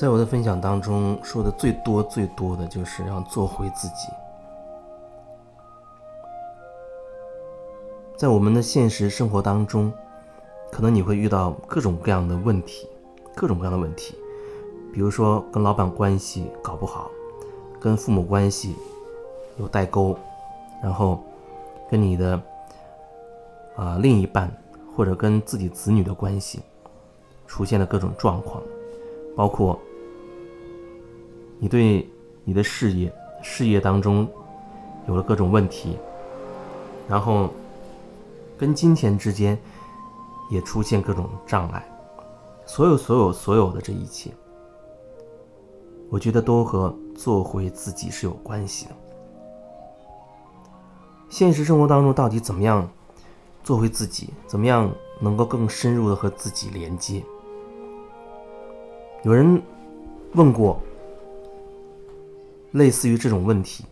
在我的分享当中说的最多最多的就是要做回自己。在我们的现实生活当中，可能你会遇到各种各样的问题，各种各样的问题，比如说跟老板关系搞不好，跟父母关系有代沟，然后跟你的啊另一半或者跟自己子女的关系出现了各种状况，包括。你对你的事业，事业当中有了各种问题，然后跟金钱之间也出现各种障碍，所有所有所有的这一切，我觉得都和做回自己是有关系的。现实生活当中到底怎么样做回自己？怎么样能够更深入的和自己连接？有人问过。类似于这种问题，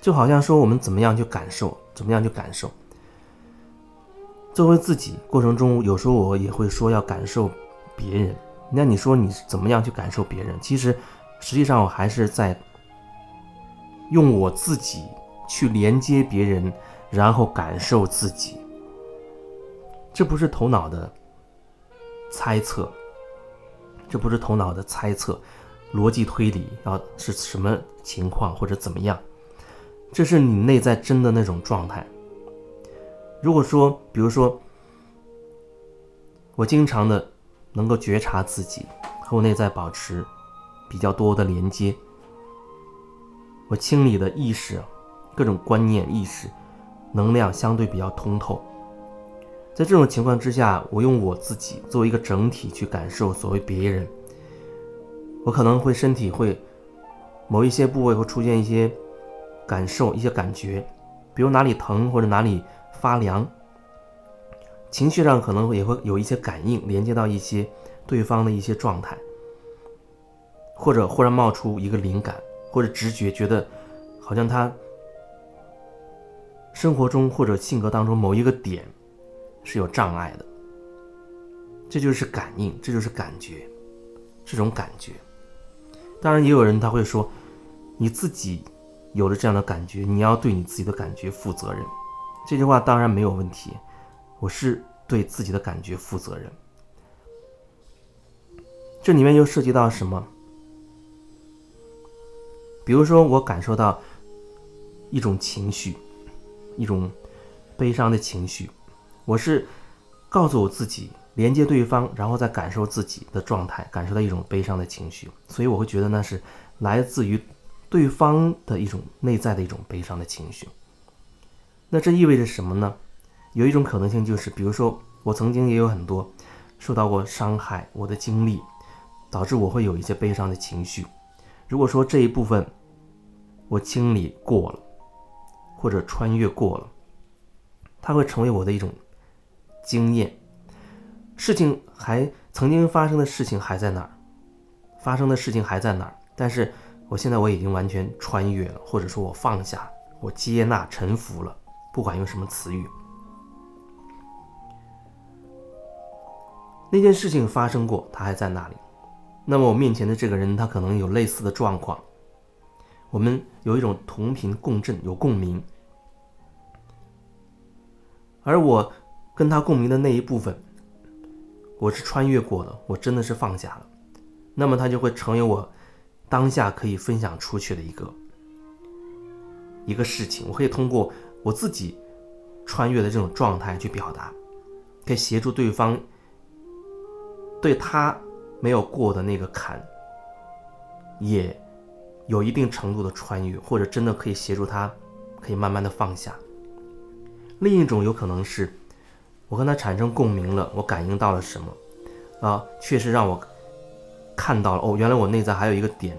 就好像说我们怎么样去感受，怎么样去感受。作为自己过程中，有时候我也会说要感受别人。那你说你怎么样去感受别人？其实，实际上我还是在用我自己去连接别人，然后感受自己。这不是头脑的猜测，这不是头脑的猜测。逻辑推理啊是什么情况或者怎么样，这是你内在真的那种状态。如果说，比如说，我经常的能够觉察自己和我内在保持比较多的连接，我清理的意识、各种观念、意识、能量相对比较通透，在这种情况之下，我用我自己作为一个整体去感受所谓别人。我可能会身体会某一些部位会出现一些感受、一些感觉，比如哪里疼或者哪里发凉。情绪上可能也会有一些感应，连接到一些对方的一些状态，或者忽然冒出一个灵感或者直觉，觉得好像他生活中或者性格当中某一个点是有障碍的。这就是感应，这就是感觉，这种感觉。当然，也有人他会说，你自己有了这样的感觉，你要对你自己的感觉负责任。这句话当然没有问题，我是对自己的感觉负责任。这里面又涉及到什么？比如说，我感受到一种情绪，一种悲伤的情绪，我是告诉我自己。连接对方，然后再感受自己的状态，感受到一种悲伤的情绪，所以我会觉得那是来自于对方的一种内在的一种悲伤的情绪。那这意味着什么呢？有一种可能性就是，比如说我曾经也有很多受到过伤害，我的经历导致我会有一些悲伤的情绪。如果说这一部分我清理过了，或者穿越过了，它会成为我的一种经验。事情还曾经发生的事情还在那儿，发生的事情还在那儿，但是我现在我已经完全穿越了，或者说我放下，我接纳、臣服了，不管用什么词语。那件事情发生过，它还在那里。那么我面前的这个人，他可能有类似的状况，我们有一种同频共振，有共鸣，而我跟他共鸣的那一部分。我是穿越过的，我真的是放下了，那么它就会成为我当下可以分享出去的一个一个事情。我可以通过我自己穿越的这种状态去表达，可以协助对方对他没有过的那个坎，也有一定程度的穿越，或者真的可以协助他，可以慢慢的放下。另一种有可能是。我跟他产生共鸣了，我感应到了什么？啊，确实让我看到了哦，原来我内在还有一个点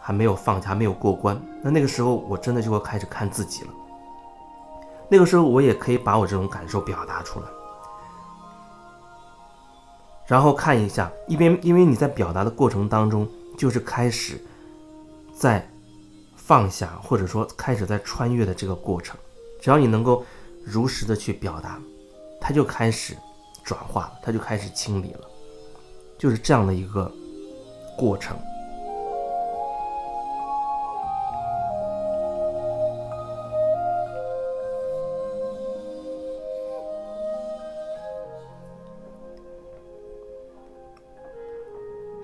还没有放下，还没有过关。那那个时候，我真的就会开始看自己了。那个时候，我也可以把我这种感受表达出来，然后看一下，一边因为你在表达的过程当中，就是开始在放下，或者说开始在穿越的这个过程。只要你能够如实的去表达。他就开始转化了，它就开始清理了。就是这样的一个过程。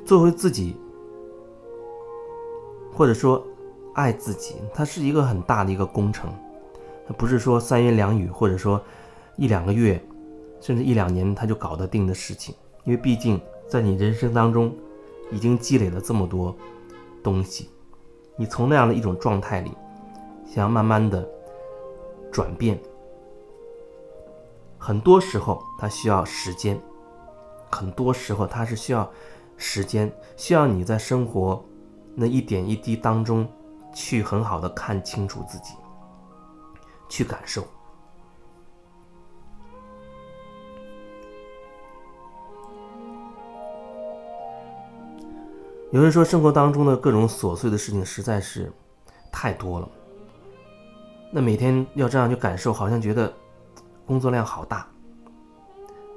做回自己，或者说爱自己，它是一个很大的一个工程，它不是说三言两语，或者说一两个月，甚至一两年他就搞得定的事情。因为毕竟在你人生当中已经积累了这么多东西，你从那样的一种状态里，想要慢慢的转变，很多时候它需要时间，很多时候它是需要。时间需要你在生活那一点一滴当中，去很好的看清楚自己，去感受。有人说，生活当中的各种琐碎的事情实在是太多了，那每天要这样去感受，好像觉得工作量好大。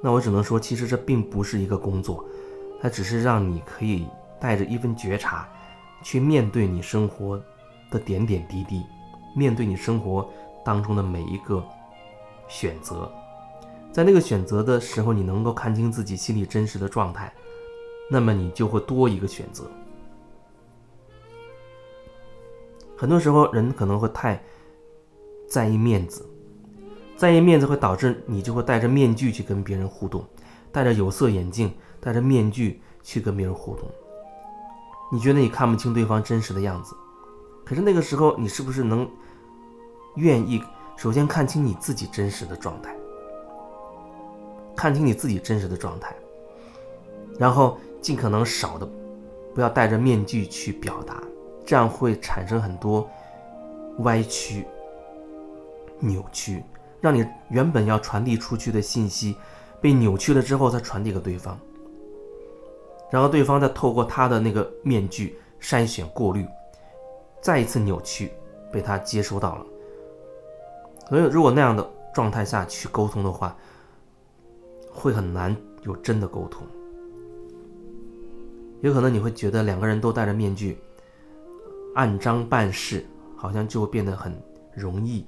那我只能说，其实这并不是一个工作。它只是让你可以带着一份觉察，去面对你生活的点点滴滴，面对你生活当中的每一个选择，在那个选择的时候，你能够看清自己心里真实的状态，那么你就会多一个选择。很多时候，人可能会太在意面子，在意面子会导致你就会戴着面具去跟别人互动，戴着有色眼镜。戴着面具去跟别人互动，你觉得你看不清对方真实的样子，可是那个时候你是不是能愿意首先看清你自己真实的状态，看清你自己真实的状态，然后尽可能少的不要戴着面具去表达，这样会产生很多歪曲、扭曲，让你原本要传递出去的信息被扭曲了之后再传递给对方。然后对方再透过他的那个面具筛选过滤，再一次扭曲，被他接收到了。所以，如果那样的状态下去沟通的话，会很难有真的沟通。有可能你会觉得两个人都戴着面具，按章办事，好像就会变得很容易。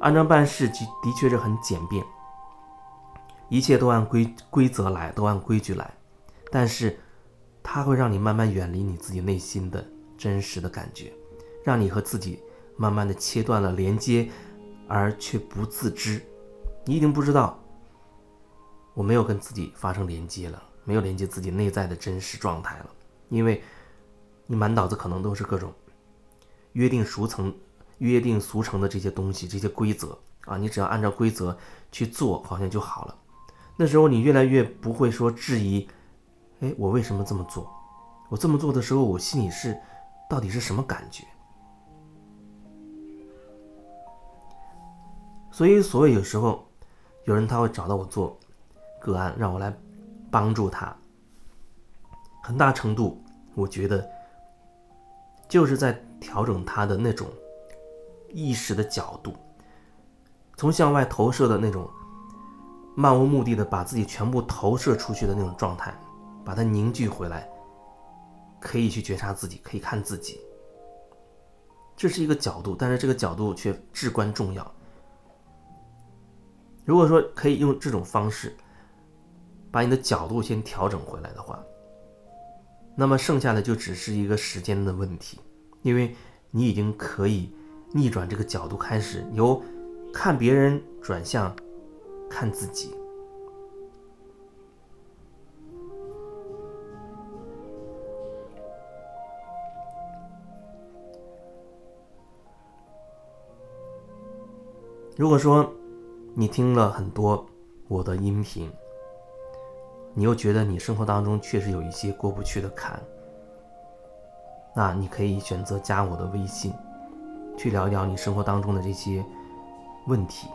按章办事，的的确是很简便，一切都按规规则来，都按规矩来。但是，它会让你慢慢远离你自己内心的真实的感觉，让你和自己慢慢的切断了连接，而却不自知。你已经不知道，我没有跟自己发生连接了，没有连接自己内在的真实状态了，因为，你满脑子可能都是各种约定俗成、约定俗成的这些东西、这些规则啊，你只要按照规则去做，好像就好了。那时候你越来越不会说质疑。哎，我为什么这么做？我这么做的时候，我心里是到底是什么感觉？所以，所以有时候有人他会找到我做个案，让我来帮助他。很大程度，我觉得就是在调整他的那种意识的角度，从向外投射的那种漫无目的的把自己全部投射出去的那种状态。把它凝聚回来，可以去觉察自己，可以看自己。这是一个角度，但是这个角度却至关重要。如果说可以用这种方式，把你的角度先调整回来的话，那么剩下的就只是一个时间的问题，因为你已经可以逆转这个角度，开始由看别人转向看自己。如果说你听了很多我的音频，你又觉得你生活当中确实有一些过不去的坎，那你可以选择加我的微信，去聊一聊你生活当中的这些问题。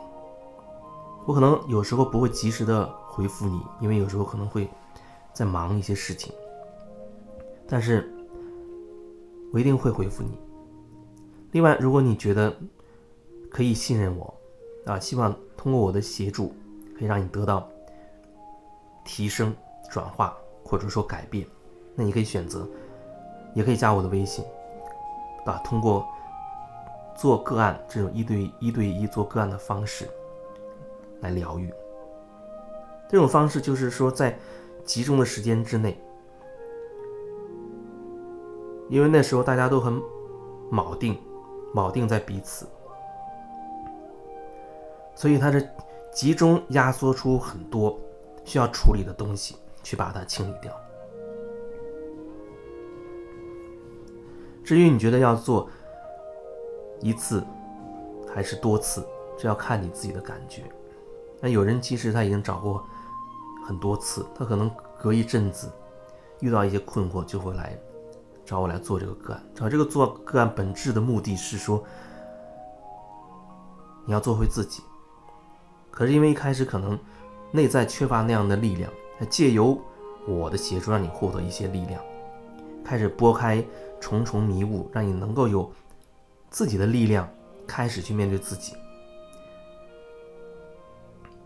我可能有时候不会及时的回复你，因为有时候可能会在忙一些事情，但是我一定会回复你。另外，如果你觉得可以信任我。啊，希望通过我的协助，可以让你得到提升、转化，或者说改变，那你可以选择，也可以加我的微信，啊，通过做个案这种一对一对一做个案的方式来疗愈。这种方式就是说在集中的时间之内，因为那时候大家都很铆定，铆定在彼此，所以它是集中压缩出很多需要处理的东西，去把它清理掉。至于你觉得要做一次还是多次，这要看你自己的感觉。那有人其实他已经找过。很多次，他可能隔一阵子遇到一些困惑，就会来找我来做这个个案。找这个做个案本质的目的是说，你要做回自己。可是因为一开始可能内在缺乏那样的力量，借由我的协助，让你获得一些力量，开始拨开重重迷雾，让你能够有自己的力量，开始去面对自己。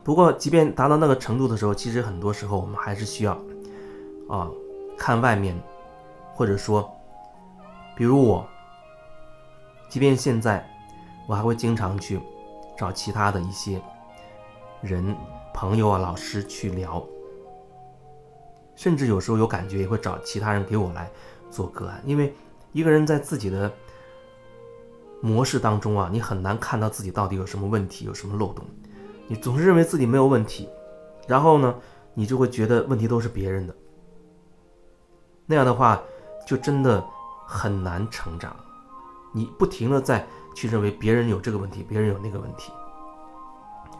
不过，即便达到那个程度的时候，其实很多时候我们还是需要，啊，看外面，或者说，比如我，即便现在，我还会经常去找其他的一些人、朋友啊、老师去聊，甚至有时候有感觉也会找其他人给我来做个案，因为一个人在自己的模式当中啊，你很难看到自己到底有什么问题，有什么漏洞。你总是认为自己没有问题，然后呢，你就会觉得问题都是别人的。那样的话，就真的很难成长。你不停的在去认为别人有这个问题，别人有那个问题，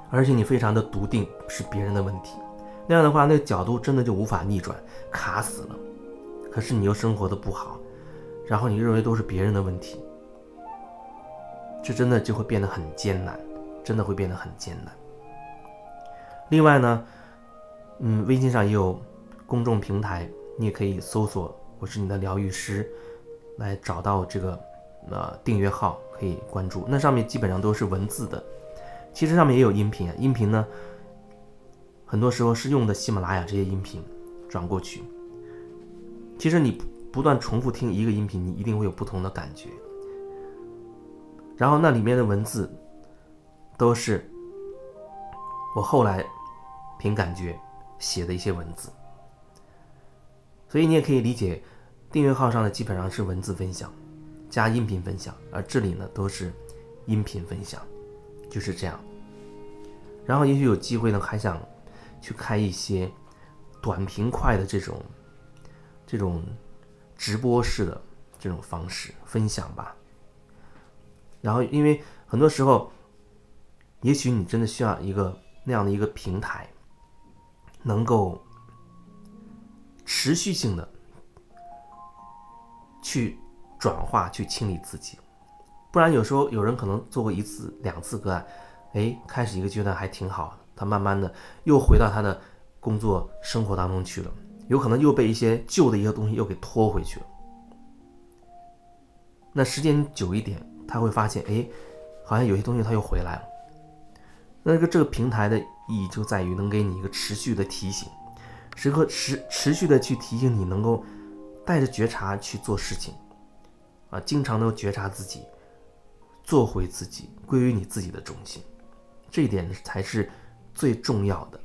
而且你非常的笃定是别人的问题。那样的话，那个角度真的就无法逆转，卡死了。可是你又生活的不好，然后你认为都是别人的问题，这真的就会变得很艰难，真的会变得很艰难。另外呢，嗯，微信上也有公众平台，你也可以搜索“我是你的疗愈师”，来找到这个呃订阅号，可以关注。那上面基本上都是文字的，其实上面也有音频啊。音频呢，很多时候是用的喜马拉雅这些音频转过去。其实你不断重复听一个音频，你一定会有不同的感觉。然后那里面的文字都是我后来。凭感觉写的一些文字，所以你也可以理解，订阅号上的基本上是文字分享加音频分享，而这里呢都是音频分享，就是这样。然后也许有机会呢，还想去开一些短平快的这种这种直播式的这种方式分享吧。然后因为很多时候，也许你真的需要一个那样的一个平台。能够持续性的去转化、去清理自己，不然有时候有人可能做过一次、两次个案，哎，开始一个阶段还挺好，他慢慢的又回到他的工作生活当中去了，有可能又被一些旧的一个东西又给拖回去了。那时间久一点，他会发现，哎，好像有些东西他又回来了。那个这个平台的。意义就在于能给你一个持续的提醒，时刻持持续的去提醒你，能够带着觉察去做事情，啊，经常能够觉察自己，做回自己，归于你自己的中心，这一点才是最重要的。